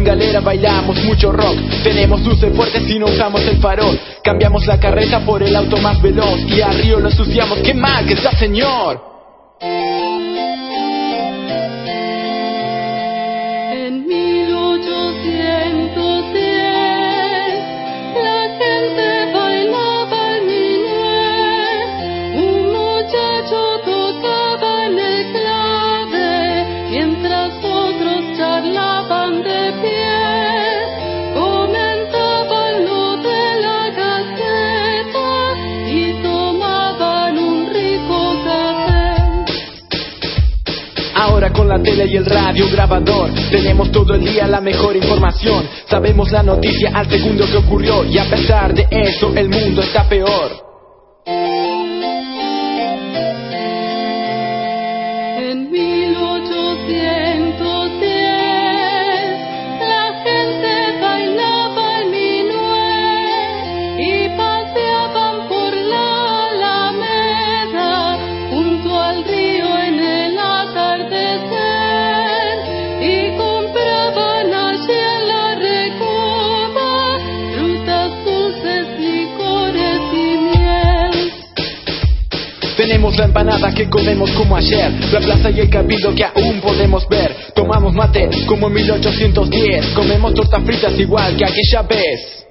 sin galera bailamos mucho rock. Tenemos luces fuertes y no usamos el farol. Cambiamos la carreta por el auto más veloz y a Río lo ensuciamos. ¡Qué mal que está, señor! Con la tele y el radio grabador tenemos todo el día la mejor información. Sabemos la noticia al segundo que ocurrió y a pesar de eso el mundo está peor. En 1810 La empanada que comemos como ayer, la plaza y el cabildo que aún podemos ver. Tomamos mate como en 1810, comemos tortas fritas igual que aquella vez.